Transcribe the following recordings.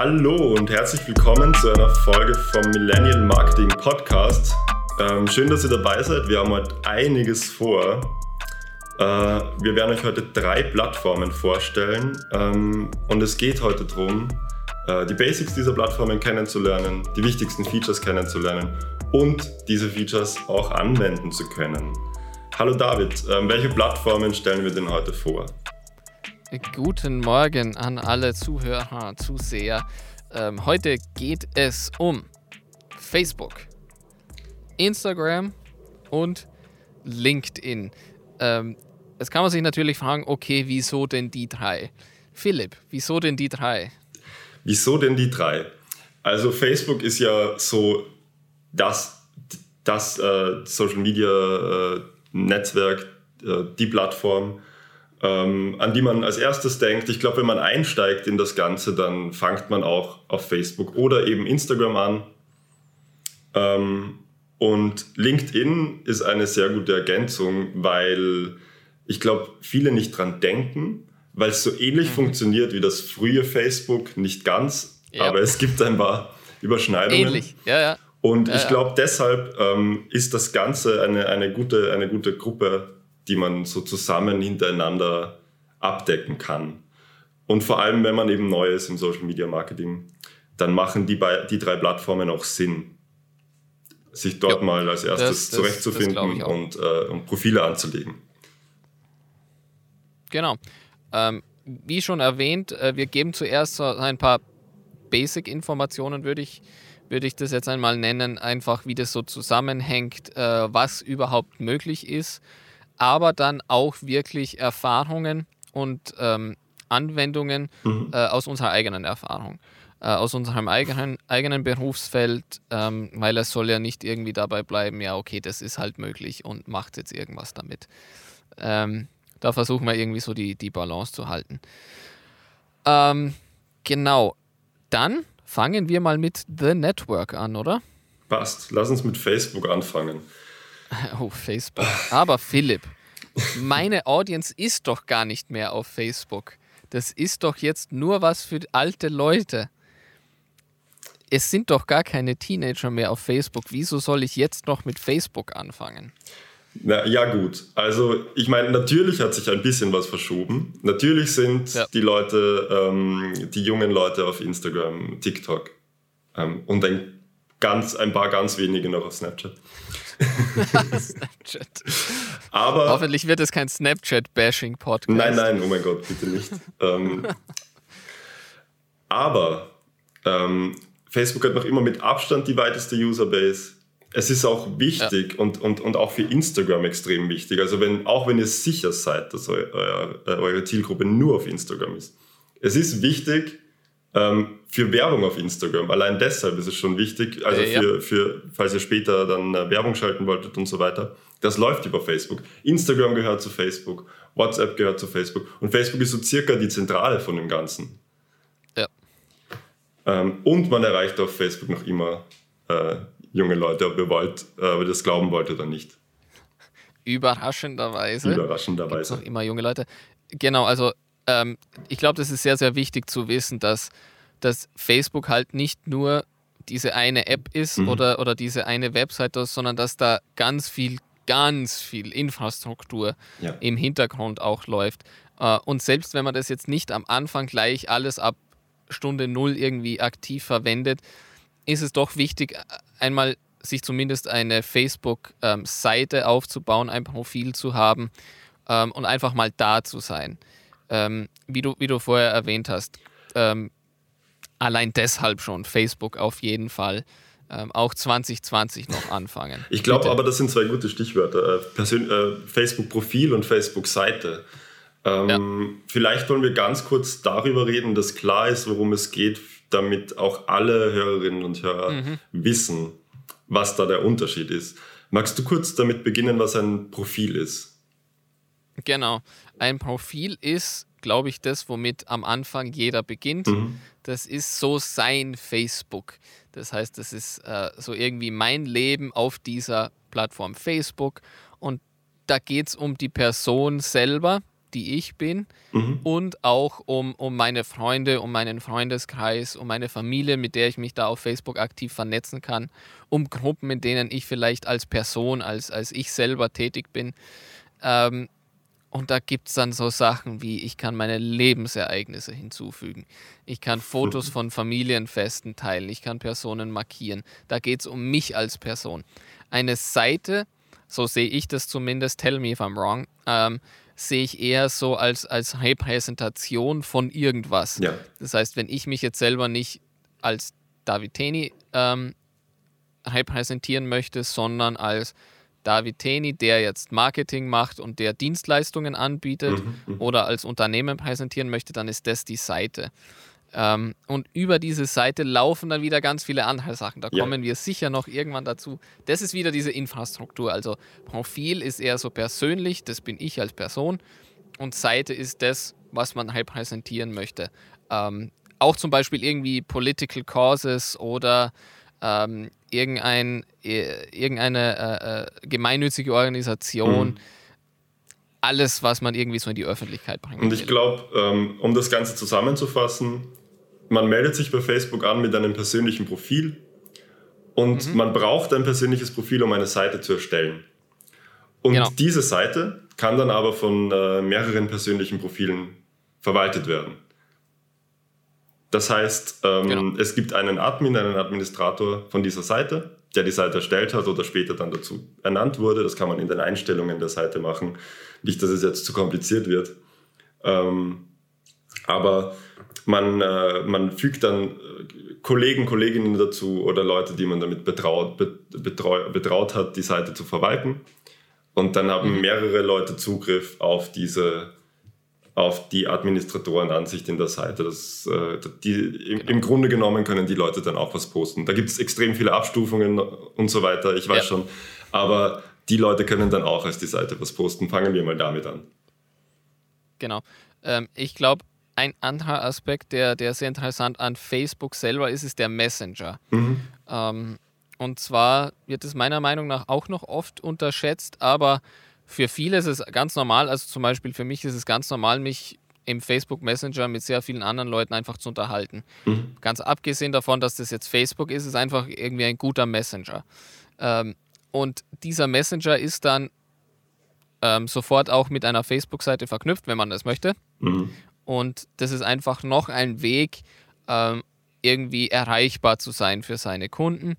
Hallo und herzlich willkommen zu einer Folge vom Millennial Marketing Podcast. Ähm, schön, dass ihr dabei seid. Wir haben heute einiges vor. Äh, wir werden euch heute drei Plattformen vorstellen ähm, und es geht heute darum, äh, die Basics dieser Plattformen kennenzulernen, die wichtigsten Features kennenzulernen und diese Features auch anwenden zu können. Hallo David, äh, welche Plattformen stellen wir denn heute vor? Guten Morgen an alle Zuhörer, Zuseher. Ähm, heute geht es um Facebook, Instagram und LinkedIn. Ähm, jetzt kann man sich natürlich fragen, okay, wieso denn die drei? Philipp, wieso denn die drei? Wieso denn die drei? Also Facebook ist ja so das, das äh, Social Media äh, Netzwerk, äh, die Plattform, ähm, an die man als erstes denkt. Ich glaube, wenn man einsteigt in das Ganze, dann fangt man auch auf Facebook oder eben Instagram an. Ähm, und LinkedIn ist eine sehr gute Ergänzung, weil ich glaube, viele nicht dran denken, weil es so ähnlich mhm. funktioniert wie das frühe Facebook, nicht ganz, ja. aber es gibt ein paar Überschneidungen. Ähnlich, ja, ja. Und ja, ich glaube, deshalb ähm, ist das Ganze eine, eine, gute, eine gute Gruppe die man so zusammen hintereinander abdecken kann. Und vor allem, wenn man eben neu ist im Social Media Marketing, dann machen die, die drei Plattformen auch Sinn, sich dort ja, mal als erstes das, zurechtzufinden das und, äh, und, Profile anzulegen. Genau. Ähm, wie schon erwähnt, äh, wir geben zuerst so ein paar Basic-Informationen, würde ich, würd ich das jetzt einmal nennen, einfach wie das so zusammenhängt, äh, was überhaupt möglich ist aber dann auch wirklich Erfahrungen und ähm, Anwendungen mhm. äh, aus unserer eigenen Erfahrung, äh, aus unserem eigenen, eigenen Berufsfeld, ähm, weil es soll ja nicht irgendwie dabei bleiben, ja, okay, das ist halt möglich und macht jetzt irgendwas damit. Ähm, da versuchen wir irgendwie so die, die Balance zu halten. Ähm, genau, dann fangen wir mal mit The Network an, oder? Passt, lass uns mit Facebook anfangen. Oh, Facebook. Aber Philipp, meine Audience ist doch gar nicht mehr auf Facebook. Das ist doch jetzt nur was für alte Leute. Es sind doch gar keine Teenager mehr auf Facebook. Wieso soll ich jetzt noch mit Facebook anfangen? Na, ja gut, also ich meine, natürlich hat sich ein bisschen was verschoben. Natürlich sind ja. die Leute, ähm, die jungen Leute auf Instagram, TikTok ähm, und ein, ganz, ein paar ganz wenige noch auf Snapchat. Snapchat. Aber Hoffentlich wird es kein Snapchat-Bashing-Podcast. Nein, nein, oh mein Gott, bitte nicht. ähm, aber ähm, Facebook hat noch immer mit Abstand die weiteste Userbase. Es ist auch wichtig ja. und, und, und auch für Instagram extrem wichtig. Also wenn, auch wenn ihr sicher seid, dass eu, euer, eure Zielgruppe nur auf Instagram ist. Es ist wichtig, ähm, für Werbung auf Instagram. Allein deshalb ist es schon wichtig, also äh, ja. für, falls ihr später dann äh, Werbung schalten wolltet und so weiter. Das läuft über Facebook. Instagram gehört zu Facebook, WhatsApp gehört zu Facebook und Facebook ist so circa die Zentrale von dem Ganzen. Ja. Ähm, und man erreicht auf Facebook noch immer äh, junge Leute, ob ihr wollt, äh, ob ihr das glauben wollt oder nicht. Überraschenderweise. Überraschenderweise. Noch immer junge Leute. Genau, also ähm, ich glaube, das ist sehr, sehr wichtig zu wissen, dass, dass Facebook halt nicht nur diese eine App ist mhm. oder, oder diese eine Website, sondern dass da ganz viel, ganz viel Infrastruktur ja. im Hintergrund auch läuft. Äh, und selbst wenn man das jetzt nicht am Anfang gleich alles ab Stunde Null irgendwie aktiv verwendet, ist es doch wichtig, einmal sich zumindest eine Facebook-Seite ähm, aufzubauen, ein Profil zu haben ähm, und einfach mal da zu sein ähm, wie, du, wie du vorher erwähnt hast, ähm, allein deshalb schon Facebook auf jeden Fall. Ähm, auch 2020 noch anfangen. Ich glaube aber, das sind zwei gute Stichwörter. Äh, äh, Facebook-Profil und Facebook-Seite. Ähm, ja. Vielleicht wollen wir ganz kurz darüber reden, dass klar ist, worum es geht, damit auch alle Hörerinnen und Hörer mhm. wissen, was da der Unterschied ist. Magst du kurz damit beginnen, was ein Profil ist? Genau. Ein Profil ist, glaube ich, das, womit am Anfang jeder beginnt. Mhm. Das ist so sein Facebook. Das heißt, das ist äh, so irgendwie mein Leben auf dieser Plattform Facebook. Und da geht es um die Person selber. die ich bin mhm. und auch um, um meine Freunde, um meinen Freundeskreis, um meine Familie, mit der ich mich da auf Facebook aktiv vernetzen kann, um Gruppen, in denen ich vielleicht als Person, als, als ich selber tätig bin. Ähm, und da gibt es dann so Sachen wie, ich kann meine Lebensereignisse hinzufügen. Ich kann Fotos von Familienfesten teilen. Ich kann Personen markieren. Da geht es um mich als Person. Eine Seite, so sehe ich das zumindest, tell me if I'm wrong, ähm, sehe ich eher so als, als Repräsentation von irgendwas. Ja. Das heißt, wenn ich mich jetzt selber nicht als David Teni ähm, repräsentieren möchte, sondern als David Teni, der jetzt Marketing macht und der Dienstleistungen anbietet mhm, mhm. oder als Unternehmen präsentieren möchte, dann ist das die Seite. Ähm, und über diese Seite laufen dann wieder ganz viele andere Sachen. Da ja. kommen wir sicher noch irgendwann dazu. Das ist wieder diese Infrastruktur. Also Profil ist eher so persönlich, das bin ich als Person. Und Seite ist das, was man halt präsentieren möchte. Ähm, auch zum Beispiel irgendwie Political Causes oder ähm, irgendein, äh, irgendeine äh, äh, gemeinnützige Organisation. Mhm. Alles, was man irgendwie so in die Öffentlichkeit bringt. Und ich glaube, ähm, um das Ganze zusammenzufassen, man meldet sich bei Facebook an mit einem persönlichen Profil und mhm. man braucht ein persönliches Profil, um eine Seite zu erstellen. Und genau. diese Seite kann dann aber von äh, mehreren persönlichen Profilen verwaltet werden. Das heißt, ähm, genau. es gibt einen Admin, einen Administrator von dieser Seite, der die Seite erstellt hat oder später dann dazu ernannt wurde. Das kann man in den Einstellungen der Seite machen. Nicht, dass es jetzt zu kompliziert wird. Ähm, aber man, äh, man fügt dann äh, Kollegen, Kolleginnen dazu oder Leute, die man damit betraut, betrau, betraut hat, die Seite zu verwalten. Und dann haben mhm. mehrere Leute Zugriff auf diese auf die Administratorenansicht in der Seite. Das, äh, die, im, genau. im, Grunde genommen können die Leute dann auch was posten. Da gibt es extrem viele Abstufungen und so weiter, ich weiß ja. schon. Aber die Leute können dann auch als die Seite was posten. Fangen wir mal damit an. Genau. Ähm, ich glaube, ein anderer Aspekt, der, der sehr interessant an Facebook selber ist, ist der Messenger. Mhm. Ähm, und zwar wird es meiner Meinung nach auch noch oft unterschätzt, aber für viele ist es ganz normal, also zum Beispiel für mich ist es ganz normal, mich im Facebook Messenger mit sehr vielen anderen Leuten einfach zu unterhalten. Mhm. Ganz abgesehen davon, dass das jetzt Facebook ist, ist einfach irgendwie ein guter Messenger. Ähm, und dieser Messenger ist dann ähm, sofort auch mit einer Facebook-Seite verknüpft, wenn man das möchte. Mhm. Und das ist einfach noch ein Weg, ähm, irgendwie erreichbar zu sein für seine Kunden.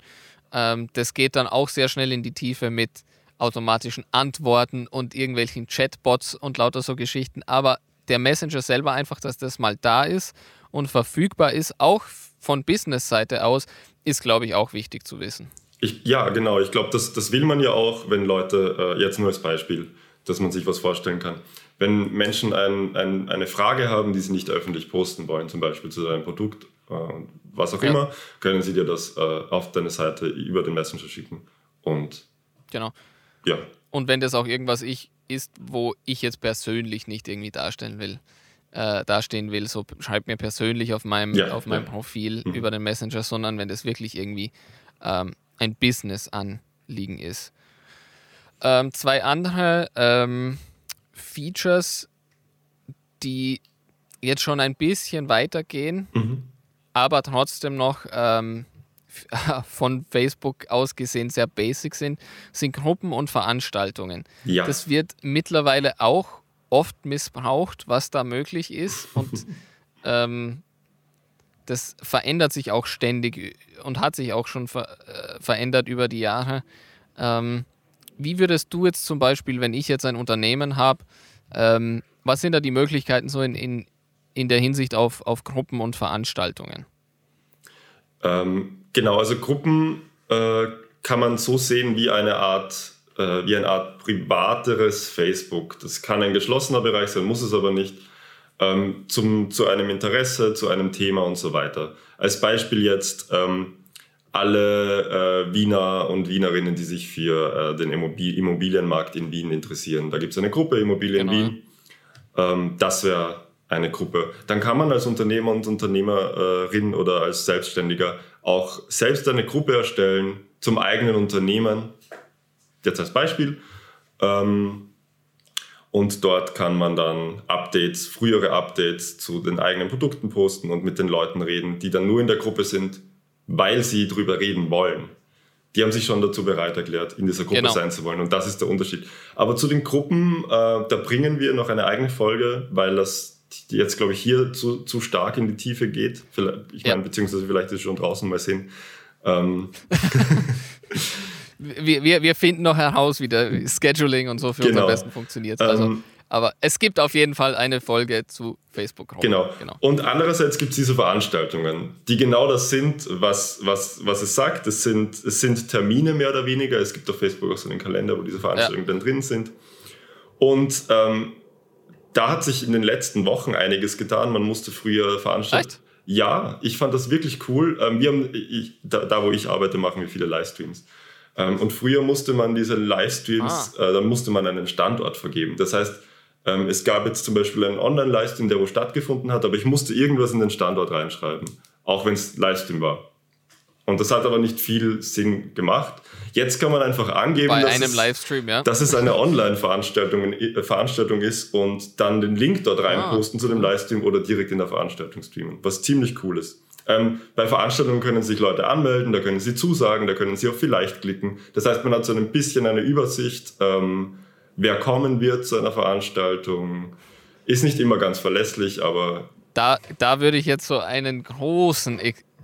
Ähm, das geht dann auch sehr schnell in die Tiefe mit automatischen Antworten und irgendwelchen Chatbots und lauter so Geschichten. Aber der Messenger selber einfach, dass das mal da ist und verfügbar ist, auch von Business-Seite aus, ist, glaube ich, auch wichtig zu wissen. Ich, ja, genau. Ich glaube, das, das will man ja auch, wenn Leute, äh, jetzt nur als Beispiel, dass man sich was vorstellen kann wenn Menschen ein, ein, eine Frage haben, die sie nicht öffentlich posten wollen, zum Beispiel zu deinem Produkt, äh, was auch ja. immer, können sie dir das äh, auf deine Seite über den Messenger schicken. Und genau. Ja. Und wenn das auch irgendwas ich, ist, wo ich jetzt persönlich nicht irgendwie darstellen will, äh, dastehen will, so schreibt mir persönlich auf meinem, ja, auf meinem ja. Profil mhm. über den Messenger, sondern wenn das wirklich irgendwie ähm, ein Business-Anliegen ist. Ähm, zwei andere ähm, Features, die jetzt schon ein bisschen weitergehen, mhm. aber trotzdem noch ähm, von Facebook aus gesehen sehr basic sind, sind Gruppen und Veranstaltungen. Ja. Das wird mittlerweile auch oft missbraucht, was da möglich ist und ähm, das verändert sich auch ständig und hat sich auch schon ver äh, verändert über die Jahre. Ähm, wie würdest du jetzt zum Beispiel, wenn ich jetzt ein Unternehmen habe, ähm, was sind da die Möglichkeiten so in, in, in der Hinsicht auf, auf Gruppen und Veranstaltungen? Ähm, genau, also Gruppen äh, kann man so sehen wie eine Art äh, wie eine Art privateres Facebook. Das kann ein geschlossener Bereich sein, muss es aber nicht. Ähm, zum, zu einem Interesse, zu einem Thema und so weiter. Als Beispiel jetzt ähm, alle äh, Wiener und Wienerinnen, die sich für äh, den Immobilienmarkt in Wien interessieren. Da gibt es eine Gruppe Immobilien genau. Wien. Ähm, das wäre eine Gruppe. Dann kann man als Unternehmer und Unternehmerin oder als Selbstständiger auch selbst eine Gruppe erstellen zum eigenen Unternehmen. Jetzt als Beispiel. Ähm, Und dort kann man dann Updates, frühere Updates zu den eigenen Produkten posten und mit den Leuten reden, die dann nur in der Gruppe sind, weil sie drüber reden wollen. Die haben sich schon dazu bereit erklärt, in dieser Gruppe genau. sein zu wollen. Und das ist der Unterschied. Aber zu den Gruppen, äh, da bringen wir noch eine eigene Folge, weil das jetzt, glaube ich, hier zu, zu stark in die Tiefe geht. Vielleicht, ich ja. meine, beziehungsweise vielleicht ist es schon draußen mal sehen. Ähm. wir, wir, wir finden noch heraus, wie der Scheduling und so für genau. uns am besten funktioniert. Also, ähm, aber es gibt auf jeden Fall eine Folge zu Facebook. Genau. genau. Und andererseits gibt es diese Veranstaltungen, die genau das sind, was, was, was es sagt. Es sind, es sind Termine mehr oder weniger. Es gibt auf Facebook auch so einen Kalender, wo diese Veranstaltungen ja. dann drin sind. Und ähm, da hat sich in den letzten Wochen einiges getan. Man musste früher veranstalten. Echt? Ja, ich fand das wirklich cool. Ähm, wir haben, ich, da, da, wo ich arbeite, machen wir viele Livestreams. Ähm, und früher musste man diese Livestreams, ah. äh, dann musste man einen Standort vergeben. Das heißt, ähm, es gab jetzt zum Beispiel einen Online-Livestream, der wo stattgefunden hat, aber ich musste irgendwas in den Standort reinschreiben, auch wenn es Livestream war. Und das hat aber nicht viel Sinn gemacht. Jetzt kann man einfach angeben, dass, es, ja. dass es eine Online-Veranstaltung äh, Veranstaltung ist und dann den Link dort reinposten ah. zu dem Livestream oder direkt in der Veranstaltung streamen, was ziemlich cool ist. Ähm, bei Veranstaltungen können sich Leute anmelden, da können sie zusagen, da können sie auch vielleicht klicken. Das heißt, man hat so ein bisschen eine Übersicht. Ähm, wer kommen wird zu einer Veranstaltung. Ist nicht immer ganz verlässlich, aber. Da, da würde ich jetzt so einen großen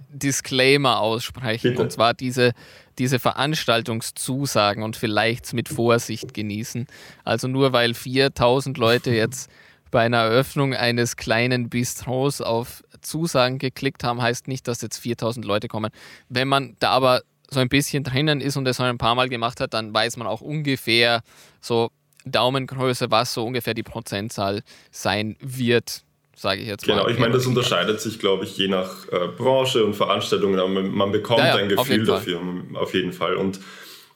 Disclaimer aussprechen. Bitte? Und zwar diese, diese Veranstaltungszusagen und vielleicht mit Vorsicht genießen. Also nur weil 4000 Leute jetzt bei einer Eröffnung eines kleinen Bistros auf Zusagen geklickt haben, heißt nicht, dass jetzt 4000 Leute kommen. Wenn man da aber so ein bisschen drinnen ist und es ein paar Mal gemacht hat, dann weiß man auch ungefähr so, Daumengröße, was so ungefähr die Prozentzahl sein wird, sage ich jetzt genau, mal. Genau, ich meine, das unterscheidet sich, glaube ich, je nach äh, Branche und Veranstaltungen, aber man bekommt ja, ja, ein Gefühl auf dafür, auf jeden Fall. Und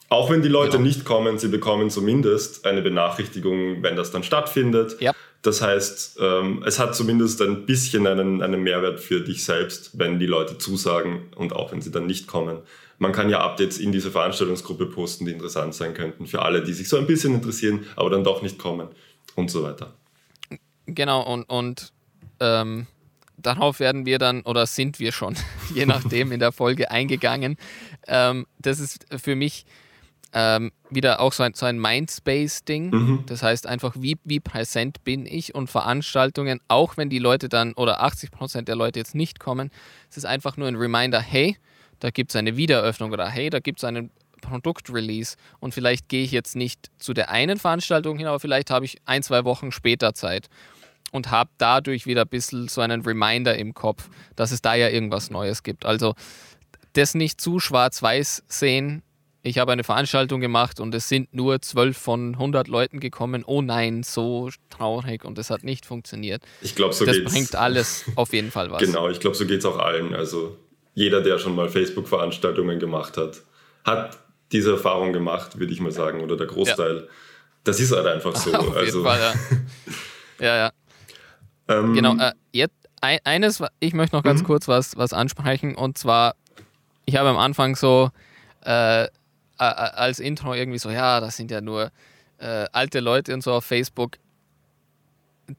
auch wenn die Leute genau. nicht kommen, sie bekommen zumindest eine Benachrichtigung, wenn das dann stattfindet. Ja. Das heißt, ähm, es hat zumindest ein bisschen einen, einen Mehrwert für dich selbst, wenn die Leute zusagen und auch wenn sie dann nicht kommen man kann ja Updates in diese Veranstaltungsgruppe posten, die interessant sein könnten für alle, die sich so ein bisschen interessieren, aber dann doch nicht kommen und so weiter. Genau, und, und ähm, darauf werden wir dann oder sind wir schon, je nachdem, in der Folge eingegangen. Ähm, das ist für mich ähm, wieder auch so ein, so ein Mindspace-Ding. Mhm. Das heißt einfach, wie, wie präsent bin ich und Veranstaltungen, auch wenn die Leute dann oder 80 Prozent der Leute jetzt nicht kommen, es ist einfach nur ein Reminder, hey, da gibt es eine Wiedereröffnung oder hey, da gibt es einen Produktrelease und vielleicht gehe ich jetzt nicht zu der einen Veranstaltung hin, aber vielleicht habe ich ein, zwei Wochen später Zeit und habe dadurch wieder ein bisschen so einen Reminder im Kopf, dass es da ja irgendwas Neues gibt. Also das nicht zu schwarz-weiß sehen. Ich habe eine Veranstaltung gemacht und es sind nur zwölf von 100 Leuten gekommen. Oh nein, so traurig und es hat nicht funktioniert. Ich glaube, so das geht's. bringt alles auf jeden Fall was. Genau, ich glaube, so geht es auch allen. Also jeder, der schon mal Facebook-Veranstaltungen gemacht hat, hat diese Erfahrung gemacht, würde ich mal sagen, oder der Großteil. Ja. Das ist halt einfach so. Auf also. jeden Fall, ja. ja, ja. Ähm, genau, äh, jetzt eines, ich möchte noch ganz mhm. kurz was, was ansprechen und zwar, ich habe am Anfang so äh, als Intro irgendwie so, ja, das sind ja nur äh, alte Leute und so auf Facebook.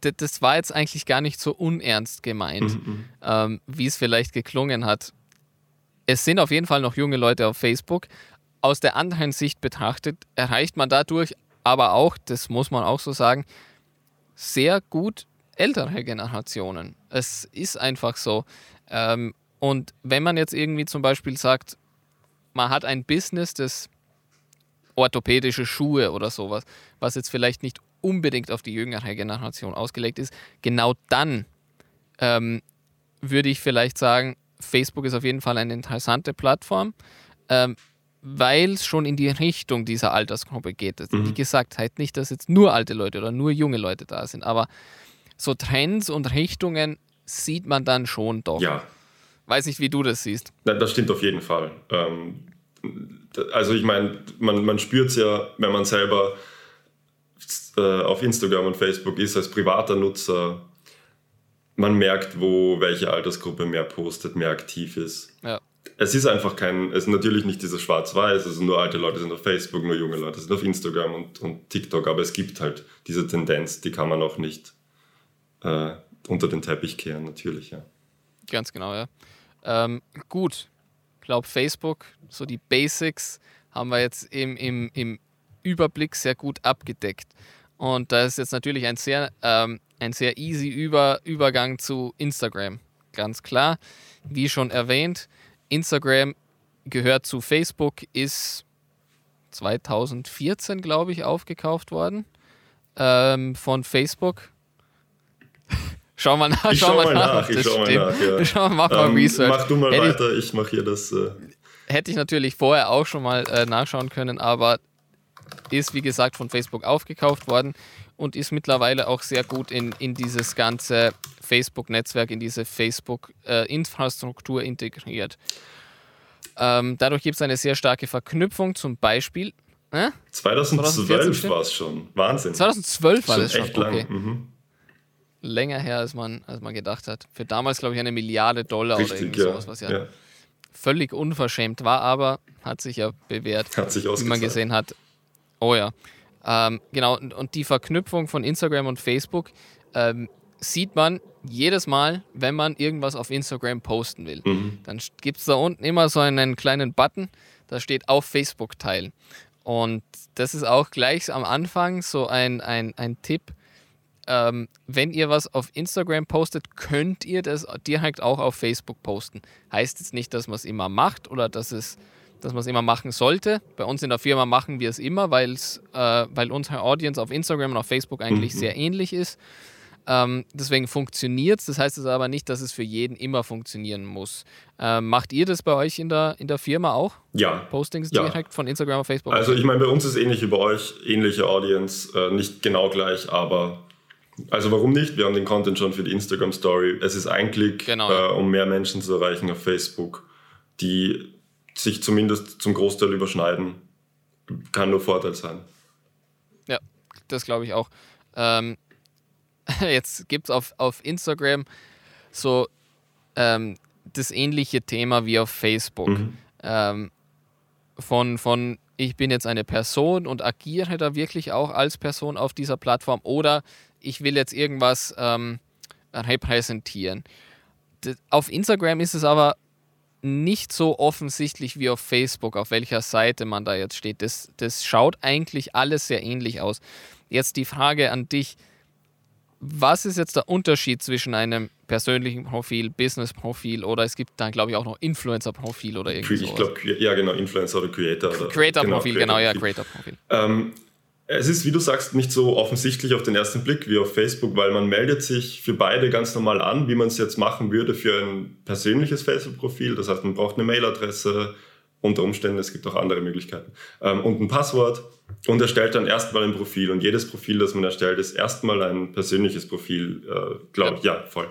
D das war jetzt eigentlich gar nicht so unernst gemeint, mhm. mhm. ähm, wie es vielleicht geklungen hat es sind auf jeden Fall noch junge Leute auf Facebook. Aus der anderen Sicht betrachtet erreicht man dadurch aber auch, das muss man auch so sagen, sehr gut ältere Generationen. Es ist einfach so. Ähm, und wenn man jetzt irgendwie zum Beispiel sagt, man hat ein Business, das orthopädische Schuhe oder sowas, was jetzt vielleicht nicht unbedingt auf die jüngere Generation ausgelegt ist, genau dann ähm, würde ich vielleicht sagen, Facebook ist auf jeden Fall eine interessante Plattform, ähm, weil es schon in die Richtung dieser Altersgruppe geht. Mhm. Wie gesagt, halt nicht, dass jetzt nur alte Leute oder nur junge Leute da sind, aber so Trends und Richtungen sieht man dann schon doch. Ja. Weiß nicht, wie du das siehst. Das stimmt auf jeden Fall. Ähm, also ich meine, man, man spürt es ja, wenn man selber äh, auf Instagram und Facebook ist als privater Nutzer, man merkt, wo welche Altersgruppe mehr postet, mehr aktiv ist. Ja. es ist einfach kein, es ist natürlich nicht dieses Schwarz-Weiß, also nur alte Leute sind auf Facebook, nur junge Leute sind auf Instagram und, und TikTok, aber es gibt halt diese Tendenz, die kann man auch nicht äh, unter den Teppich kehren, natürlich, ja. Ganz genau, ja. Ähm, gut, ich glaube Facebook, so die Basics haben wir jetzt im, im, im Überblick sehr gut abgedeckt. Und da ist jetzt natürlich ein sehr, ähm, ein sehr easy Über Übergang zu Instagram. Ganz klar, wie schon erwähnt, Instagram gehört zu Facebook, ist 2014, glaube ich, aufgekauft worden ähm, von Facebook. Schau mal nach. Ich schau, mal nach. Ich schau mal nach. Ja. Schau, mach mal ähm, Research. Mach du mal hätte weiter, ich mache hier das. Äh hätte ich natürlich vorher auch schon mal äh, nachschauen können, aber ist wie gesagt von Facebook aufgekauft worden und ist mittlerweile auch sehr gut in, in dieses ganze Facebook-Netzwerk, in diese Facebook-Infrastruktur äh, integriert. Ähm, dadurch gibt es eine sehr starke Verknüpfung, zum Beispiel. Äh? 2012 war es schon. Wahnsinn. 2012 war das schon. Echt lang. Okay. Mhm. Länger her, als man, als man gedacht hat. Für damals, glaube ich, eine Milliarde Dollar Richtig, oder irgendwie ja. sowas, was ja, ja, völlig unverschämt war, aber hat sich ja bewährt. Hat sich Wie man gesehen hat. Oh ja. Ähm, genau, und die Verknüpfung von Instagram und Facebook ähm, sieht man jedes Mal, wenn man irgendwas auf Instagram posten will. Mhm. Dann gibt es da unten immer so einen kleinen Button, da steht auf Facebook teilen. Und das ist auch gleich am Anfang so ein, ein, ein Tipp. Ähm, wenn ihr was auf Instagram postet, könnt ihr das direkt auch auf Facebook posten. Heißt jetzt nicht, dass man es immer macht oder dass es dass man es immer machen sollte. Bei uns in der Firma machen wir es immer, weil's, äh, weil unsere Audience auf Instagram und auf Facebook eigentlich mhm. sehr ähnlich ist. Ähm, deswegen funktioniert es. Das heißt es aber nicht, dass es für jeden immer funktionieren muss. Ähm, macht ihr das bei euch in der, in der Firma auch? Ja. Postings ja. direkt von Instagram auf Facebook? Also ich meine, bei uns ist ähnlich wie bei euch, ähnliche Audience, äh, nicht genau gleich, aber also warum nicht? Wir haben den Content schon für die Instagram Story. Es ist ein Klick, genau. äh, um mehr Menschen zu erreichen auf Facebook, die sich zumindest zum Großteil überschneiden, kann nur Vorteil sein. Ja, das glaube ich auch. Ähm, jetzt gibt es auf, auf Instagram so ähm, das ähnliche Thema wie auf Facebook. Mhm. Ähm, von, von ich bin jetzt eine Person und agiere da wirklich auch als Person auf dieser Plattform oder ich will jetzt irgendwas ähm, repräsentieren. Auf Instagram ist es aber nicht so offensichtlich wie auf Facebook, auf welcher Seite man da jetzt steht. Das, das schaut eigentlich alles sehr ähnlich aus. Jetzt die Frage an dich. Was ist jetzt der Unterschied zwischen einem persönlichen Profil, Business-Profil oder es gibt dann, glaube ich, auch noch Influencer-Profil oder irgendwas? Ich glaube, ja, genau, Influencer oder Creator. Creator-Profil, genau, genau, ja, Creator-Profil. Ähm, es ist, wie du sagst, nicht so offensichtlich auf den ersten Blick wie auf Facebook, weil man meldet sich für beide ganz normal an, wie man es jetzt machen würde für ein persönliches Facebook-Profil. Das heißt, man braucht eine Mailadresse, unter Umständen, es gibt auch andere Möglichkeiten, ähm, und ein Passwort und erstellt dann erstmal ein Profil. Und jedes Profil, das man erstellt, ist erstmal ein persönliches Profil, äh, glaube ich, ja. ja, voll.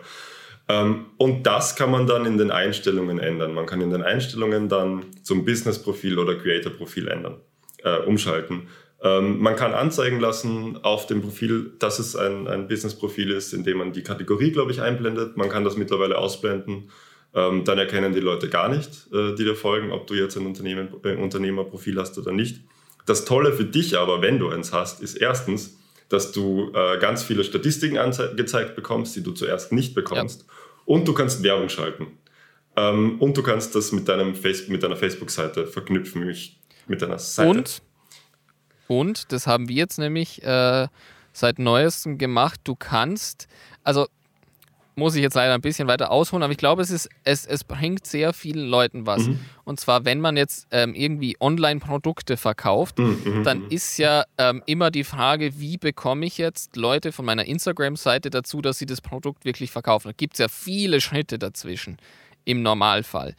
Ähm, und das kann man dann in den Einstellungen ändern. Man kann in den Einstellungen dann zum Business-Profil oder Creator-Profil ändern, äh, umschalten. Ähm, man kann anzeigen lassen auf dem Profil, dass es ein, ein Business-Profil ist, indem man die Kategorie, glaube ich, einblendet. Man kann das mittlerweile ausblenden. Ähm, dann erkennen die Leute gar nicht, äh, die dir folgen, ob du jetzt ein Unternehmen, äh, Unternehmerprofil hast oder nicht. Das Tolle für dich aber, wenn du eins hast, ist erstens, dass du äh, ganz viele Statistiken angezeigt bekommst, die du zuerst nicht bekommst. Ja. Und du kannst Werbung schalten. Ähm, und du kannst das mit, deinem Face mit deiner Facebook-Seite verknüpfen, mit deiner Seite. Und und das haben wir jetzt nämlich äh, seit neuestem gemacht. Du kannst, also muss ich jetzt leider ein bisschen weiter ausholen, aber ich glaube, es, ist, es, es bringt sehr vielen Leuten was. Mhm. Und zwar, wenn man jetzt ähm, irgendwie Online-Produkte verkauft, mhm, mhm dann mhm. ist ja ähm, immer die Frage, wie bekomme ich jetzt Leute von meiner Instagram-Seite dazu, dass sie das Produkt wirklich verkaufen. Da gibt es ja viele Schritte dazwischen im Normalfall.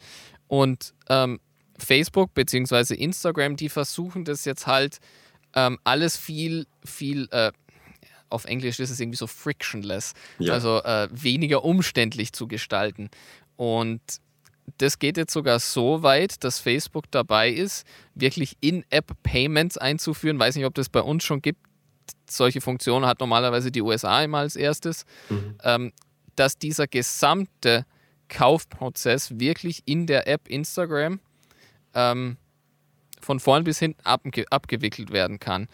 Und ähm, Facebook bzw. Instagram, die versuchen das jetzt halt ähm, alles viel, viel, äh, auf Englisch ist es irgendwie so frictionless, ja. also äh, weniger umständlich zu gestalten. Und das geht jetzt sogar so weit, dass Facebook dabei ist, wirklich In-App-Payments einzuführen. Weiß nicht, ob das bei uns schon gibt. Solche Funktionen hat normalerweise die USA immer als erstes. Mhm. Ähm, dass dieser gesamte Kaufprozess wirklich in der App Instagram ähm, von vorn bis hinten abge abgewickelt werden kann.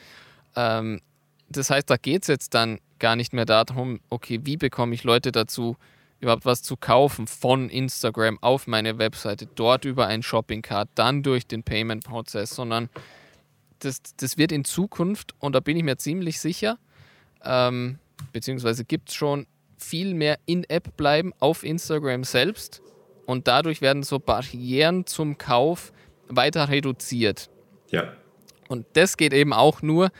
Ähm, das heißt, da geht es jetzt dann gar nicht mehr darum, okay, wie bekomme ich Leute dazu, überhaupt was zu kaufen von Instagram auf meine Webseite, dort über ein Shopping Card, dann durch den Payment-Prozess, sondern das, das wird in Zukunft, und da bin ich mir ziemlich sicher, ähm, beziehungsweise gibt es schon viel mehr in-App bleiben auf Instagram selbst und dadurch werden so Barrieren zum Kauf weiter reduziert. Ja. Und das geht eben auch nur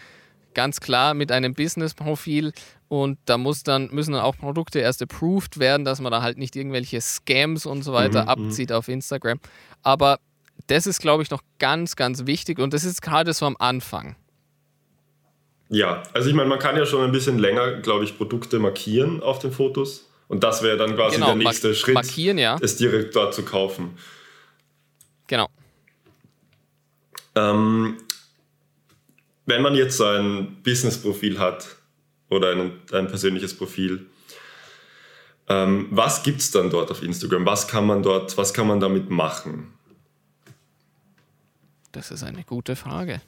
ganz klar mit einem Business-Profil und da muss dann, müssen dann auch Produkte erst approved werden, dass man da halt nicht irgendwelche Scams und so weiter mhm, abzieht auf Instagram. Aber das ist, glaube ich, noch ganz, ganz wichtig und das ist gerade so am Anfang. Ja, also ich meine, man kann ja schon ein bisschen länger, glaube ich, Produkte markieren auf den Fotos. Und das wäre dann quasi genau, der nächste Schritt, markieren, ja. es direkt dort zu kaufen. Genau. Ähm, wenn man jetzt so ein Business-Profil hat oder ein, ein persönliches Profil, ähm, was gibt es dann dort auf Instagram? Was kann man dort, was kann man damit machen? Das ist eine gute Frage.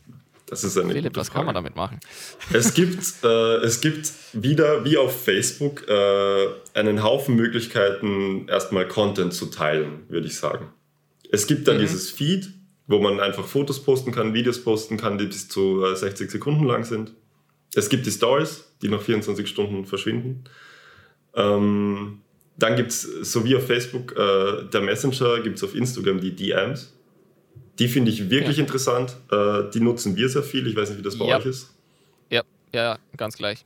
Das ist eine Philipp, was Frage. kann man damit machen? Es gibt, äh, es gibt wieder, wie auf Facebook, äh, einen Haufen Möglichkeiten, erstmal Content zu teilen, würde ich sagen. Es gibt dann mhm. dieses Feed, wo man einfach Fotos posten kann, Videos posten kann, die bis zu äh, 60 Sekunden lang sind. Es gibt die Stories, die nach 24 Stunden verschwinden. Ähm, dann gibt es, so wie auf Facebook, äh, der Messenger, gibt es auf Instagram die DMs. Die finde ich wirklich ja. interessant. Äh, die nutzen wir sehr viel. Ich weiß nicht, wie das bei ja. euch ist. Ja, ja, ganz gleich.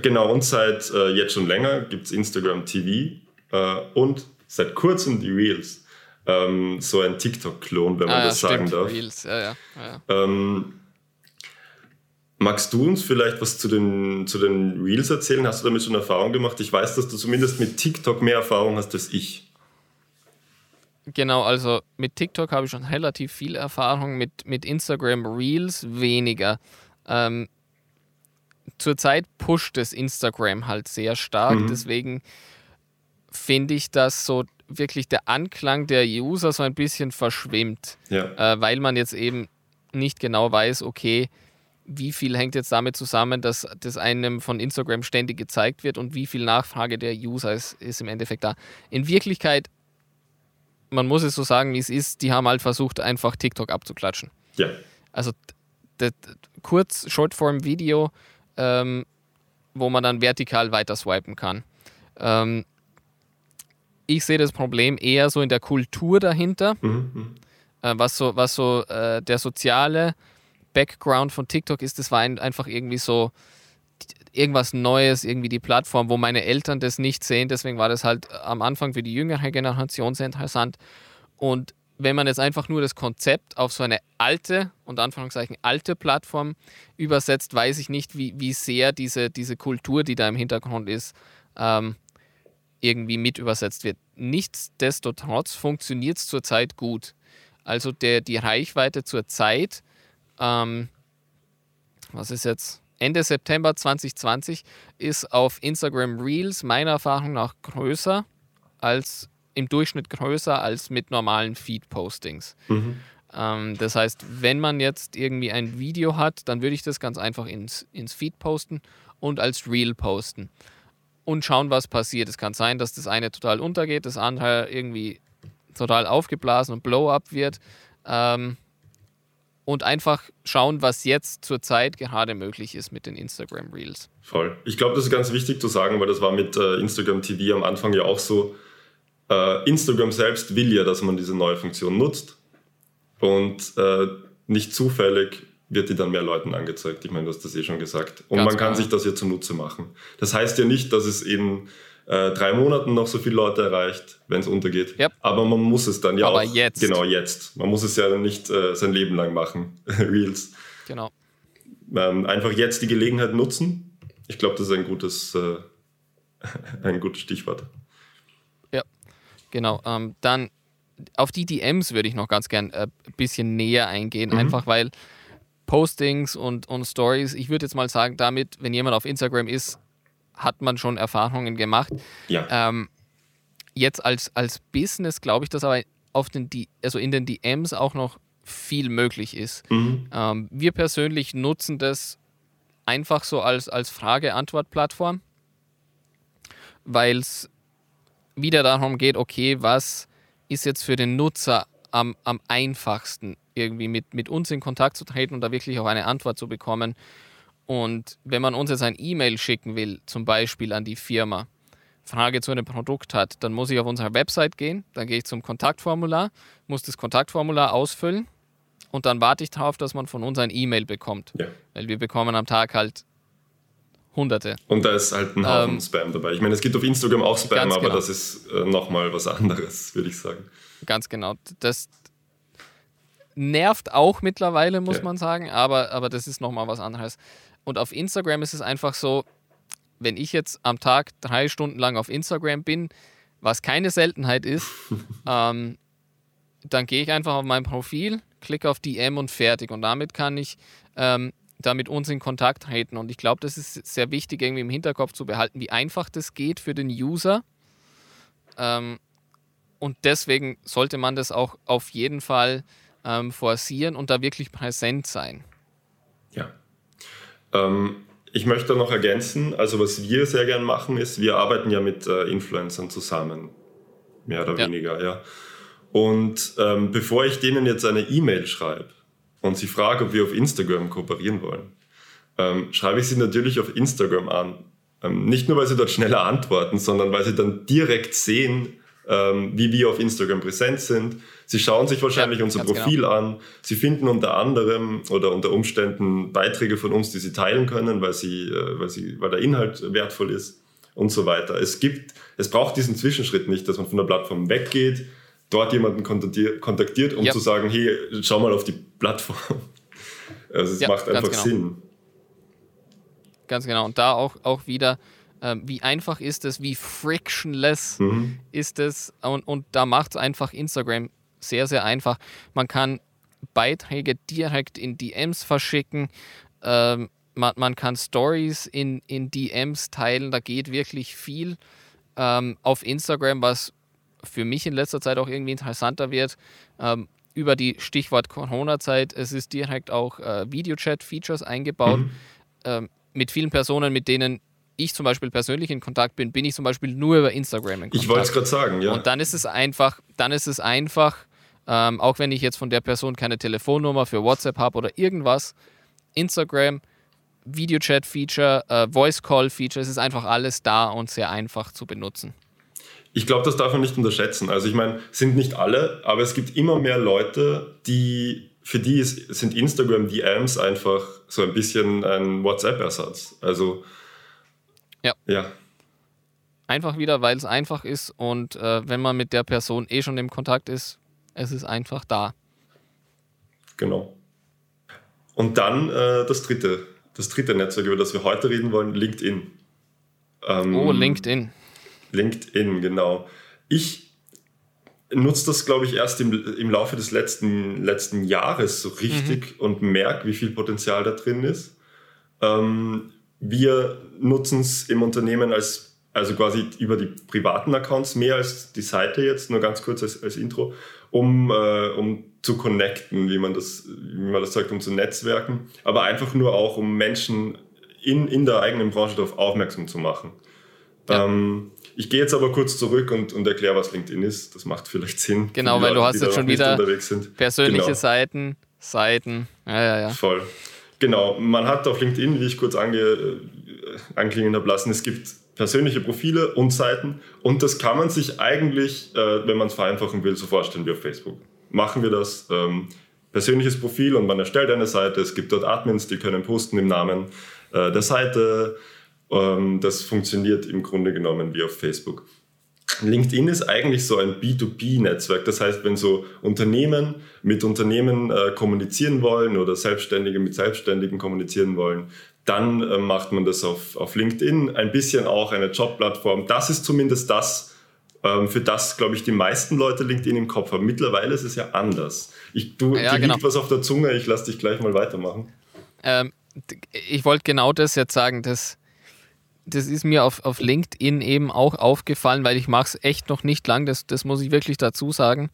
Genau, und seit äh, jetzt schon länger gibt es Instagram TV äh, und seit kurzem die Reels ähm, so ein TikTok-Klon, wenn man ah, das ja, sagen darf. Reels, ja, ja. ja. Ähm, magst du uns vielleicht was zu den, zu den Reels erzählen? Hast du damit schon Erfahrung gemacht? Ich weiß, dass du zumindest mit TikTok mehr Erfahrung hast als ich. Genau, also mit TikTok habe ich schon relativ viel Erfahrung, mit, mit Instagram Reels weniger. Ähm, zurzeit pusht es Instagram halt sehr stark, mhm. deswegen finde ich, dass so wirklich der Anklang der User so ein bisschen verschwimmt, ja. äh, weil man jetzt eben nicht genau weiß, okay, wie viel hängt jetzt damit zusammen, dass das einem von Instagram ständig gezeigt wird und wie viel Nachfrage der User ist, ist im Endeffekt da. In Wirklichkeit, man muss es so sagen, wie es ist, die haben halt versucht, einfach TikTok abzuklatschen. Ja. Also kurz Shortform-Video, ähm, wo man dann vertikal weiter swipen kann. Ähm, ich sehe das Problem eher so in der Kultur dahinter, mhm. mhm. äh, was so, was so äh, der soziale Background von TikTok ist. Das war ein, einfach irgendwie so irgendwas Neues, irgendwie die Plattform, wo meine Eltern das nicht sehen. Deswegen war das halt am Anfang für die jüngere Generation sehr interessant. Und wenn man jetzt einfach nur das Konzept auf so eine alte, und Anführungszeichen alte Plattform übersetzt, weiß ich nicht, wie, wie sehr diese, diese Kultur, die da im Hintergrund ist, ähm, irgendwie mit übersetzt wird. Nichtsdestotrotz funktioniert es zurzeit gut. Also der, die Reichweite zurzeit, ähm, was ist jetzt? Ende September 2020 ist auf Instagram Reels meiner Erfahrung nach größer als im Durchschnitt größer als mit normalen Feed-Postings. Mhm. Ähm, das heißt, wenn man jetzt irgendwie ein Video hat, dann würde ich das ganz einfach ins, ins Feed posten und als Reel posten und schauen, was passiert. Es kann sein, dass das eine total untergeht, das andere irgendwie total aufgeblasen und Blow-up wird. Ähm, und einfach schauen, was jetzt zurzeit gerade möglich ist mit den Instagram Reels. Voll. Ich glaube, das ist ganz wichtig zu sagen, weil das war mit äh, Instagram TV am Anfang ja auch so. Äh, Instagram selbst will ja, dass man diese neue Funktion nutzt und äh, nicht zufällig wird die dann mehr Leuten angezeigt. Ich meine, du hast das eh schon gesagt. Und Ganz man kann genau. sich das ja zunutze machen. Das heißt ja nicht, dass es in äh, drei Monaten noch so viele Leute erreicht, wenn es untergeht. Yep. Aber man muss es dann ja Aber auch. jetzt. Genau, jetzt. Man muss es ja nicht äh, sein Leben lang machen. Reels. Genau. Ähm, einfach jetzt die Gelegenheit nutzen. Ich glaube, das ist ein gutes, äh, ein gutes Stichwort. Ja, genau. Ähm, dann auf die DMs würde ich noch ganz gern ein äh, bisschen näher eingehen, mhm. einfach weil Postings und, und Stories. Ich würde jetzt mal sagen, damit, wenn jemand auf Instagram ist, hat man schon Erfahrungen gemacht. Ja. Ähm, jetzt als, als Business glaube ich, dass aber auf den, also in den DMs auch noch viel möglich ist. Mhm. Ähm, wir persönlich nutzen das einfach so als, als Frage-Antwort-Plattform, weil es wieder darum geht, okay, was ist jetzt für den Nutzer am, am einfachsten, irgendwie mit, mit uns in Kontakt zu treten und da wirklich auch eine Antwort zu bekommen. Und wenn man uns jetzt ein E-Mail schicken will, zum Beispiel an die Firma, Frage zu einem Produkt hat, dann muss ich auf unsere Website gehen, dann gehe ich zum Kontaktformular, muss das Kontaktformular ausfüllen und dann warte ich darauf, dass man von uns ein E-Mail bekommt. Ja. Weil wir bekommen am Tag halt Hunderte. Und da ist halt ein Haufen ähm, Spam dabei. Ich meine, es gibt auf Instagram auch Spam, aber genau. das ist äh, nochmal was anderes, würde ich sagen. Ganz genau. Das nervt auch mittlerweile, muss ja. man sagen, aber, aber das ist nochmal was anderes. Und auf Instagram ist es einfach so, wenn ich jetzt am Tag drei Stunden lang auf Instagram bin, was keine Seltenheit ist, ähm, dann gehe ich einfach auf mein Profil, klicke auf DM und fertig. Und damit kann ich ähm, damit uns in Kontakt treten. Und ich glaube, das ist sehr wichtig, irgendwie im Hinterkopf zu behalten, wie einfach das geht für den User. Ähm, und deswegen sollte man das auch auf jeden Fall ähm, forcieren und da wirklich präsent sein. Ja. Ähm, ich möchte noch ergänzen, also was wir sehr gern machen, ist, wir arbeiten ja mit äh, Influencern zusammen, mehr oder ja. weniger, ja. Und ähm, bevor ich denen jetzt eine E-Mail schreibe und sie frage, ob wir auf Instagram kooperieren wollen, ähm, schreibe ich sie natürlich auf Instagram an. Ähm, nicht nur, weil sie dort schneller antworten, sondern weil sie dann direkt sehen, ähm, wie wir auf Instagram präsent sind. Sie schauen sich wahrscheinlich ja, unser Profil genau. an. Sie finden unter anderem oder unter Umständen Beiträge von uns, die sie teilen können, weil, sie, äh, weil, sie, weil der Inhalt wertvoll ist und so weiter. Es gibt, es braucht diesen Zwischenschritt nicht, dass man von der Plattform weggeht, dort jemanden kontaktiert, um ja. zu sagen, hey, schau mal auf die Plattform. Also es ja, macht einfach genau. Sinn. Ganz genau. Und da auch, auch wieder ähm, wie einfach ist es, wie frictionless mhm. ist es. Und, und da macht es einfach Instagram sehr, sehr einfach. Man kann Beiträge direkt in DMs verschicken. Ähm, man, man, kann Stories in, in DMs teilen. Da geht wirklich viel. Ähm, auf Instagram, was für mich in letzter Zeit auch irgendwie interessanter wird, ähm, über die Stichwort Corona-Zeit. Es ist direkt auch äh, Videochat-Features eingebaut. Mhm. Ähm, mit vielen Personen, mit denen ich zum Beispiel persönlich in Kontakt bin, bin ich zum Beispiel nur über Instagram in Kontakt. Ich wollte es gerade sagen, ja. Und dann ist es einfach, dann ist es einfach, ähm, auch wenn ich jetzt von der Person keine Telefonnummer für WhatsApp habe oder irgendwas, Instagram, Videochat-Feature, äh, Voice-Call-Feature, es ist einfach alles da und sehr einfach zu benutzen. Ich glaube, das darf man nicht unterschätzen. Also ich meine, sind nicht alle, aber es gibt immer mehr Leute, die für die ist, sind Instagram DMs einfach so ein bisschen ein WhatsApp-Ersatz. Also ja. Ja. Einfach wieder, weil es einfach ist und äh, wenn man mit der Person eh schon im Kontakt ist, es ist einfach da. Genau. Und dann äh, das dritte, das dritte Netzwerk, über das wir heute reden wollen, LinkedIn. Ähm, oh, LinkedIn. LinkedIn, genau. Ich nutze das, glaube ich, erst im, im Laufe des letzten, letzten Jahres so richtig mhm. und merke, wie viel Potenzial da drin ist. Ähm, wir nutzen es im Unternehmen als, also quasi über die privaten Accounts mehr als die Seite jetzt, nur ganz kurz als, als Intro, um, äh, um zu connecten, wie man, das, wie man das sagt, um zu netzwerken, aber einfach nur auch, um Menschen in, in der eigenen Branche darauf aufmerksam zu machen. Ja. Ähm, ich gehe jetzt aber kurz zurück und, und erkläre, was LinkedIn ist. Das macht vielleicht Sinn. Genau, weil Leute, du hast jetzt schon wieder persönliche genau. Seiten, Seiten. Ja, ja, ja. Voll. Genau, man hat auf LinkedIn, wie ich kurz ange, äh, anklingen habe lassen, es gibt persönliche Profile und Seiten und das kann man sich eigentlich, äh, wenn man es vereinfachen will, so vorstellen wie auf Facebook. Machen wir das, ähm, persönliches Profil und man erstellt eine Seite, es gibt dort Admins, die können posten im Namen äh, der Seite. Ähm, das funktioniert im Grunde genommen wie auf Facebook. LinkedIn ist eigentlich so ein B2B-Netzwerk. Das heißt, wenn so Unternehmen mit Unternehmen äh, kommunizieren wollen oder Selbstständige mit Selbstständigen kommunizieren wollen, dann äh, macht man das auf, auf LinkedIn. Ein bisschen auch eine Jobplattform. Das ist zumindest das, ähm, für das, glaube ich, die meisten Leute LinkedIn im Kopf haben. Mittlerweile ist es ja anders. Ich, du, ja, dir genau. liegt was auf der Zunge, ich lasse dich gleich mal weitermachen. Ähm, ich wollte genau das jetzt sagen, dass das ist mir auf, auf LinkedIn eben auch aufgefallen, weil ich mache es echt noch nicht lang, das, das muss ich wirklich dazu sagen.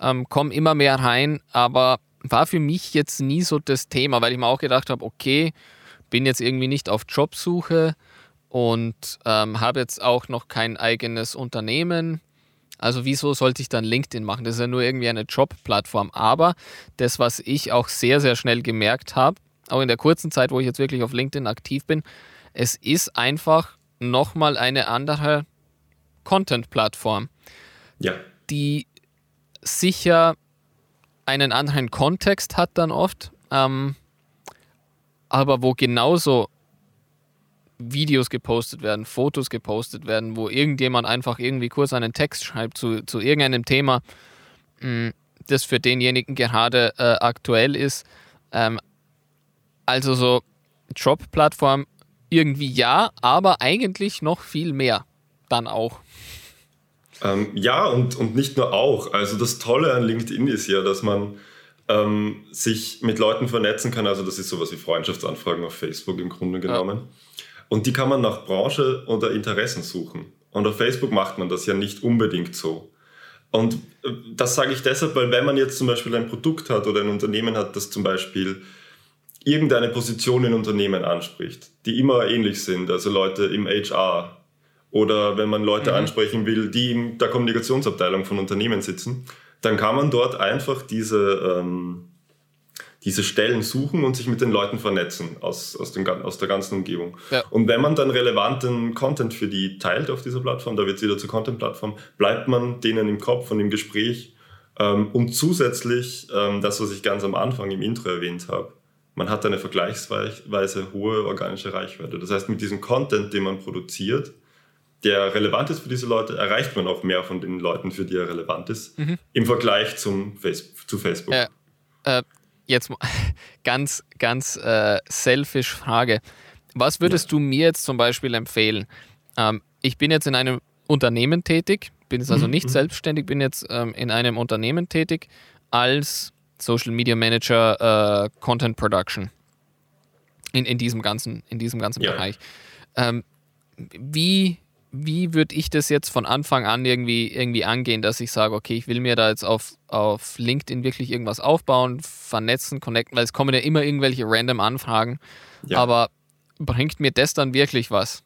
Ähm, Komme immer mehr rein, aber war für mich jetzt nie so das Thema, weil ich mir auch gedacht habe, okay, bin jetzt irgendwie nicht auf Jobsuche und ähm, habe jetzt auch noch kein eigenes Unternehmen. Also wieso sollte ich dann LinkedIn machen? Das ist ja nur irgendwie eine Jobplattform. Aber das, was ich auch sehr, sehr schnell gemerkt habe, auch in der kurzen Zeit, wo ich jetzt wirklich auf LinkedIn aktiv bin, es ist einfach nochmal eine andere Content-Plattform, ja. die sicher einen anderen Kontext hat dann oft, ähm, aber wo genauso Videos gepostet werden, Fotos gepostet werden, wo irgendjemand einfach irgendwie kurz einen Text schreibt zu, zu irgendeinem Thema, mh, mm, das für denjenigen gerade äh, aktuell ist. Ähm, also so Job-Plattform irgendwie ja, aber eigentlich noch viel mehr dann auch. Ähm, ja, und, und nicht nur auch. Also das Tolle an LinkedIn ist ja, dass man ähm, sich mit Leuten vernetzen kann. Also das ist sowas wie Freundschaftsanfragen auf Facebook im Grunde genommen. Ja. Und die kann man nach Branche oder Interessen suchen. Und auf Facebook macht man das ja nicht unbedingt so. Und äh, das sage ich deshalb, weil wenn man jetzt zum Beispiel ein Produkt hat oder ein Unternehmen hat, das zum Beispiel irgendeine Position in Unternehmen anspricht, die immer ähnlich sind, also Leute im HR oder wenn man Leute mhm. ansprechen will, die in der Kommunikationsabteilung von Unternehmen sitzen, dann kann man dort einfach diese, ähm, diese Stellen suchen und sich mit den Leuten vernetzen aus, aus, den, aus der ganzen Umgebung. Ja. Und wenn man dann relevanten Content für die teilt auf dieser Plattform, da wird es wieder zur Content-Plattform, bleibt man denen im Kopf und im Gespräch. Ähm, und zusätzlich, ähm, das, was ich ganz am Anfang im Intro erwähnt habe, man hat eine vergleichsweise hohe organische Reichweite. Das heißt, mit diesem Content, den man produziert, der relevant ist für diese Leute, erreicht man auch mehr von den Leuten, für die er relevant ist, mhm. im Vergleich zum Face zu Facebook. Äh, äh, jetzt ganz, ganz äh, selfish Frage. Was würdest ja. du mir jetzt zum Beispiel empfehlen? Ähm, ich bin jetzt in einem Unternehmen tätig, bin jetzt also mhm. nicht mhm. selbstständig, bin jetzt ähm, in einem Unternehmen tätig als Social Media Manager, äh, Content Production. In, in diesem ganzen, in diesem ganzen ja. Bereich. Ähm, wie wie würde ich das jetzt von Anfang an irgendwie, irgendwie angehen, dass ich sage, okay, ich will mir da jetzt auf, auf LinkedIn wirklich irgendwas aufbauen, vernetzen, connecten, weil es kommen ja immer irgendwelche random Anfragen. Ja. Aber bringt mir das dann wirklich was?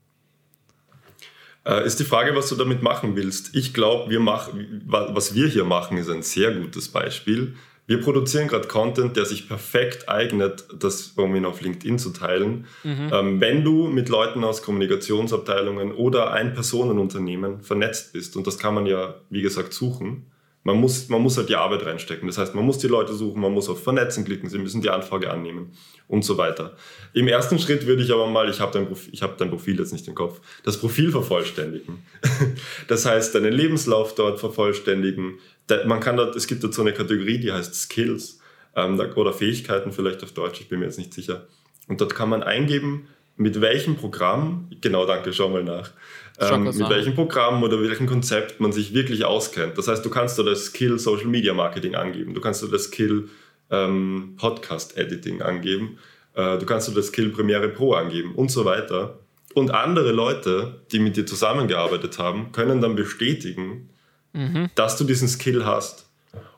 Äh, ist die Frage, was du damit machen willst. Ich glaube, wir machen, was wir hier machen, ist ein sehr gutes Beispiel. Wir produzieren gerade Content, der sich perfekt eignet, das um ihn auf LinkedIn zu teilen. Mhm. Ähm, wenn du mit Leuten aus Kommunikationsabteilungen oder Ein-Personen-Unternehmen vernetzt bist, und das kann man ja, wie gesagt, suchen, man muss, man muss halt die Arbeit reinstecken. Das heißt, man muss die Leute suchen, man muss auf Vernetzen klicken, sie müssen die Anfrage annehmen und so weiter. Im ersten Schritt würde ich aber mal, ich habe dein, Profil, hab dein Profil jetzt nicht im Kopf, das Profil vervollständigen. Das heißt, deinen Lebenslauf dort vervollständigen. Man kann dort, es gibt dort so eine Kategorie, die heißt Skills ähm, oder Fähigkeiten vielleicht auf Deutsch, ich bin mir jetzt nicht sicher. Und dort kann man eingeben, mit welchem Programm, genau danke, schau mal nach, ähm, mit welchem Programm oder welchem Konzept man sich wirklich auskennt. Das heißt, du kannst da das Skill Social Media Marketing angeben, du kannst da das Skill ähm, Podcast Editing angeben, äh, du kannst da das Skill Premiere Pro angeben und so weiter. Und andere Leute, die mit dir zusammengearbeitet haben, können dann bestätigen, mhm. dass du diesen Skill hast.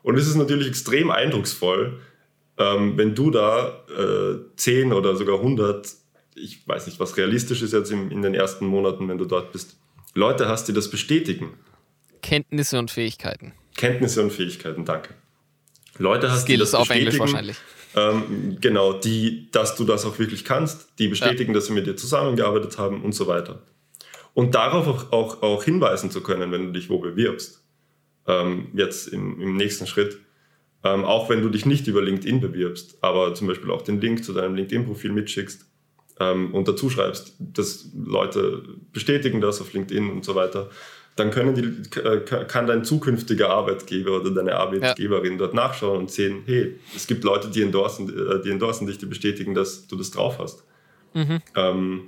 Und es ist natürlich extrem eindrucksvoll, ähm, wenn du da äh, 10 oder sogar 100 ich weiß nicht, was realistisch ist jetzt in, in den ersten Monaten, wenn du dort bist, Leute hast, die das bestätigen. Kenntnisse und Fähigkeiten. Kenntnisse und Fähigkeiten, danke. Leute hast, Skill die das auf Englisch wahrscheinlich. Ähm, genau, die, dass du das auch wirklich kannst, die bestätigen, ja. dass sie mit dir zusammengearbeitet haben und so weiter. Und darauf auch, auch, auch hinweisen zu können, wenn du dich wo bewirbst. Ähm, jetzt im, im nächsten Schritt. Ähm, auch wenn du dich nicht über LinkedIn bewirbst, aber zum Beispiel auch den Link zu deinem LinkedIn-Profil mitschickst, ähm, und dazu schreibst, dass Leute bestätigen das auf LinkedIn und so weiter, dann können die, äh, kann dein zukünftiger Arbeitgeber oder deine Arbeitgeberin ja. dort nachschauen und sehen, hey, es gibt Leute, die endorsen, äh, die endorsen dich, die bestätigen, dass du das drauf hast. Mhm. Ähm,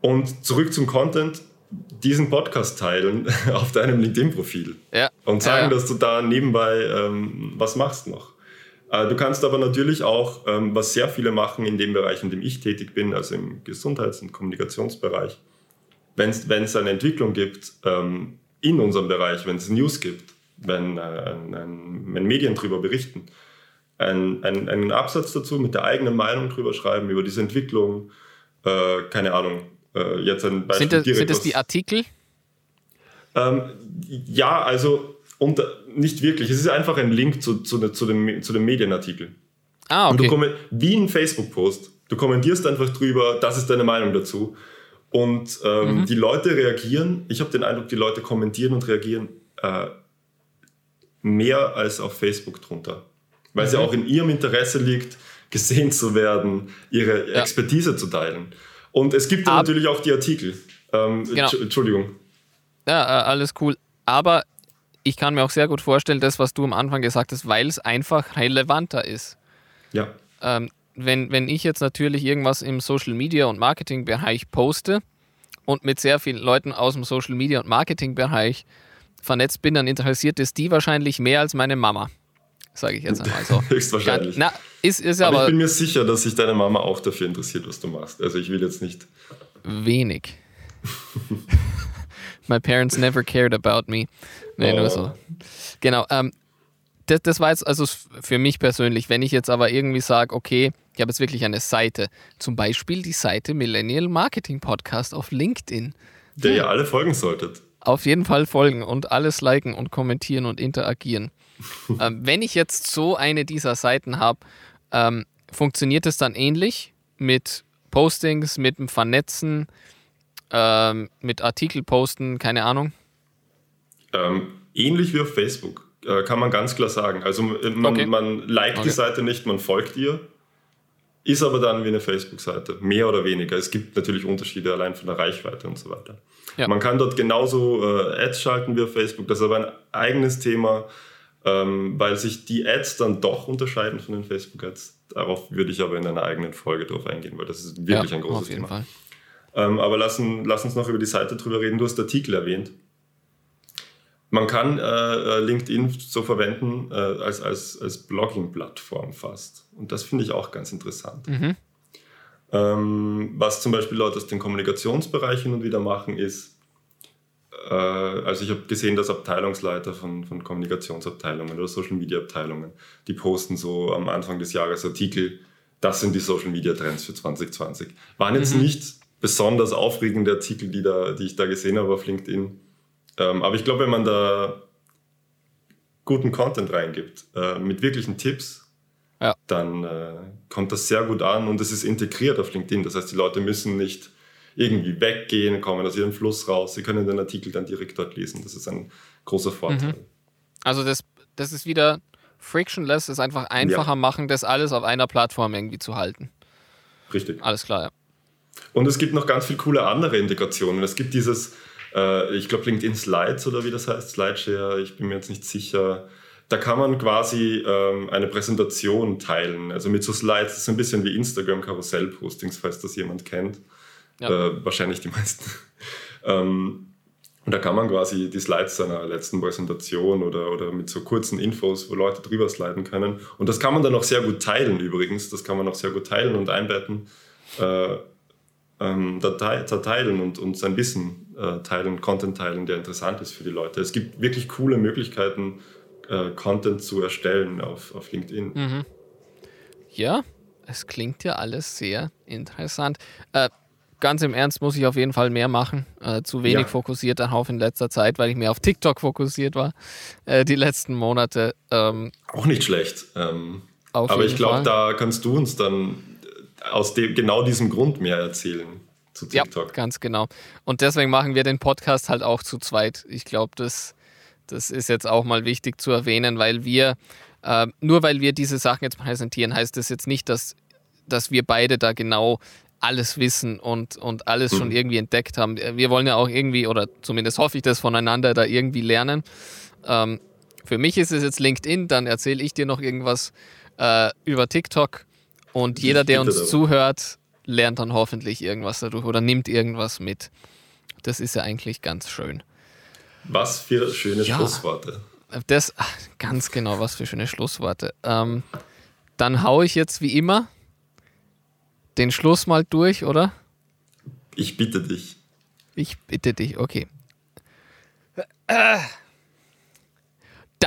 und zurück zum Content, diesen Podcast teilen auf deinem LinkedIn-Profil ja. und sagen, ja. dass du da nebenbei ähm, was machst noch. Äh, du kannst aber natürlich auch, ähm, was sehr viele machen in dem Bereich, in dem ich tätig bin, also im Gesundheits- und Kommunikationsbereich, wenn es eine Entwicklung gibt ähm, in unserem Bereich, wenn es News gibt, wenn, äh, ein, ein, wenn Medien darüber berichten, ein, einen Absatz dazu mit der eigenen Meinung drüber schreiben, über diese Entwicklung, äh, keine Ahnung, äh, jetzt ein Beispiel. Sind das, sind das die Artikel? Ähm, ja, also und nicht wirklich. Es ist einfach ein Link zu, zu, zu, dem, zu dem Medienartikel. Ah, okay. Und du wie ein Facebook-Post. Du kommentierst einfach drüber, das ist deine Meinung dazu. Und ähm, mhm. die Leute reagieren, ich habe den Eindruck, die Leute kommentieren und reagieren äh, mehr als auf Facebook drunter. Weil mhm. es ja auch in ihrem Interesse liegt, gesehen zu werden, ihre ja. Expertise zu teilen. Und es gibt dann natürlich auch die Artikel. Ähm, genau. Entschuldigung. Ja, äh, alles cool. Aber ich kann mir auch sehr gut vorstellen, das, was du am Anfang gesagt hast, weil es einfach relevanter ist. Ja. Ähm, wenn, wenn ich jetzt natürlich irgendwas im Social Media und Marketing Bereich poste und mit sehr vielen Leuten aus dem Social Media und Marketing Bereich vernetzt bin, dann interessiert es die wahrscheinlich mehr als meine Mama. Sage ich jetzt einmal so. Höchstwahrscheinlich. Ja, na, ist, ist aber, aber ich bin mir sicher, dass sich deine Mama auch dafür interessiert, was du machst. Also ich will jetzt nicht. Wenig. My parents never cared about me. Nee, oh. nur so. Genau. Ähm, das, das war jetzt also für mich persönlich. Wenn ich jetzt aber irgendwie sage, okay, ich habe jetzt wirklich eine Seite, zum Beispiel die Seite Millennial Marketing Podcast auf LinkedIn. Der ihr alle folgen solltet. Auf jeden Fall folgen und alles liken und kommentieren und interagieren. ähm, wenn ich jetzt so eine dieser Seiten habe, ähm, funktioniert es dann ähnlich mit Postings, mit dem Vernetzen, ähm, mit Artikel posten, keine Ahnung? Ähm, ähnlich wie auf Facebook, äh, kann man ganz klar sagen. Also äh, man, okay. man liked okay. die Seite nicht, man folgt ihr, ist aber dann wie eine Facebook-Seite, mehr oder weniger. Es gibt natürlich Unterschiede allein von der Reichweite und so weiter. Ja. Man kann dort genauso äh, Ads schalten wie auf Facebook, das ist aber ein eigenes Thema, ähm, weil sich die Ads dann doch unterscheiden von den Facebook-Ads. Darauf würde ich aber in einer eigenen Folge drauf eingehen, weil das ist wirklich ja, ein großes Thema. Ähm, aber lass, lass, uns noch über die Seite drüber reden. Du hast Artikel erwähnt. Man kann äh, äh, LinkedIn so verwenden äh, als, als, als Blogging-Plattform fast. Und das finde ich auch ganz interessant. Mhm. Ähm, was zum Beispiel Leute aus den Kommunikationsbereichen hin und wieder machen, ist, also ich habe gesehen, dass Abteilungsleiter von, von Kommunikationsabteilungen oder Social-Media-Abteilungen, die posten so am Anfang des Jahres Artikel, das sind die Social-Media-Trends für 2020. Waren jetzt mhm. nicht besonders aufregende Artikel, die, da, die ich da gesehen habe auf LinkedIn ähm, aber ich glaube, wenn man da guten Content reingibt, äh, mit wirklichen Tipps, ja. dann äh, kommt das sehr gut an und es ist integriert auf LinkedIn. Das heißt, die Leute müssen nicht irgendwie weggehen, kommen aus ihrem Fluss raus. Sie können den Artikel dann direkt dort lesen. Das ist ein großer Vorteil. Mhm. Also das, das ist wieder frictionless, ist einfach einfacher ja. machen, das alles auf einer Plattform irgendwie zu halten. Richtig. Alles klar, ja. Und es gibt noch ganz viele coole andere Integrationen. Es gibt dieses äh, ich glaube LinkedIn Slides oder wie das heißt, Slideshare, ich bin mir jetzt nicht sicher. Da kann man quasi ähm, eine Präsentation teilen. Also mit so Slides, das ist ein bisschen wie Instagram Karussell-Postings, falls das jemand kennt. Ja. Äh, wahrscheinlich die meisten. ähm, und da kann man quasi die Slides seiner letzten Präsentation oder, oder mit so kurzen Infos, wo Leute drüber sliden können. Und das kann man dann auch sehr gut teilen übrigens. Das kann man auch sehr gut teilen und einbetten. Äh, ähm, teilen und, und sein Wissen äh, teilen, Content teilen, der interessant ist für die Leute. Es gibt wirklich coole Möglichkeiten, äh, Content zu erstellen auf, auf LinkedIn. Mhm. Ja, es klingt ja alles sehr interessant. Äh, ganz im Ernst muss ich auf jeden Fall mehr machen. Äh, zu wenig ja. fokussiert darauf in letzter Zeit, weil ich mehr auf TikTok fokussiert war äh, die letzten Monate. Ähm, Auch nicht schlecht. Ähm, aber ich glaube, da kannst du uns dann aus dem, genau diesem Grund mehr erzählen zu TikTok. Ja, ganz genau. Und deswegen machen wir den Podcast halt auch zu zweit. Ich glaube, das, das ist jetzt auch mal wichtig zu erwähnen, weil wir, äh, nur weil wir diese Sachen jetzt präsentieren, heißt das jetzt nicht, dass, dass wir beide da genau alles wissen und, und alles mhm. schon irgendwie entdeckt haben. Wir wollen ja auch irgendwie, oder zumindest hoffe ich das voneinander, da irgendwie lernen. Ähm, für mich ist es jetzt LinkedIn, dann erzähle ich dir noch irgendwas äh, über TikTok und jeder, der uns zuhört, lernt dann hoffentlich irgendwas dadurch oder nimmt irgendwas mit. Das ist ja eigentlich ganz schön. Was für schöne ja, Schlussworte. Das, ganz genau, was für schöne Schlussworte. Ähm, dann haue ich jetzt wie immer den Schluss mal durch, oder? Ich bitte dich. Ich bitte dich, okay.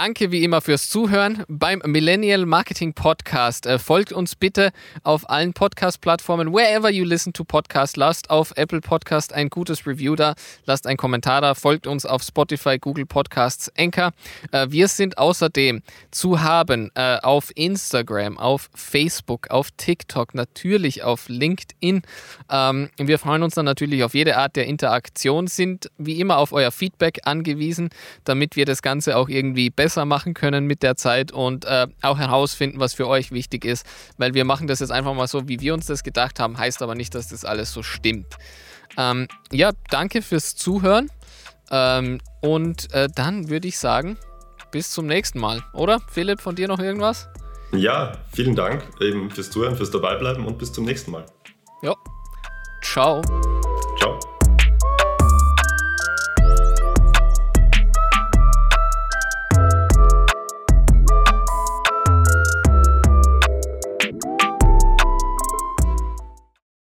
Danke wie immer fürs Zuhören beim Millennial Marketing Podcast. Äh, folgt uns bitte auf allen Podcast-Plattformen, wherever you listen to Podcast. Lasst auf Apple Podcast ein gutes Review da, lasst einen Kommentar da, folgt uns auf Spotify, Google Podcasts, Anchor. Äh, wir sind außerdem zu haben äh, auf Instagram, auf Facebook, auf TikTok, natürlich auf LinkedIn. Ähm, wir freuen uns dann natürlich auf jede Art der Interaktion, sind wie immer auf euer Feedback angewiesen, damit wir das Ganze auch irgendwie besser machen können mit der Zeit und äh, auch herausfinden, was für euch wichtig ist, weil wir machen das jetzt einfach mal so, wie wir uns das gedacht haben, heißt aber nicht, dass das alles so stimmt. Ähm, ja, danke fürs Zuhören ähm, und äh, dann würde ich sagen, bis zum nächsten Mal, oder? Philipp, von dir noch irgendwas? Ja, vielen Dank eben fürs Zuhören, fürs Dabeibleiben und bis zum nächsten Mal. Ja, ciao.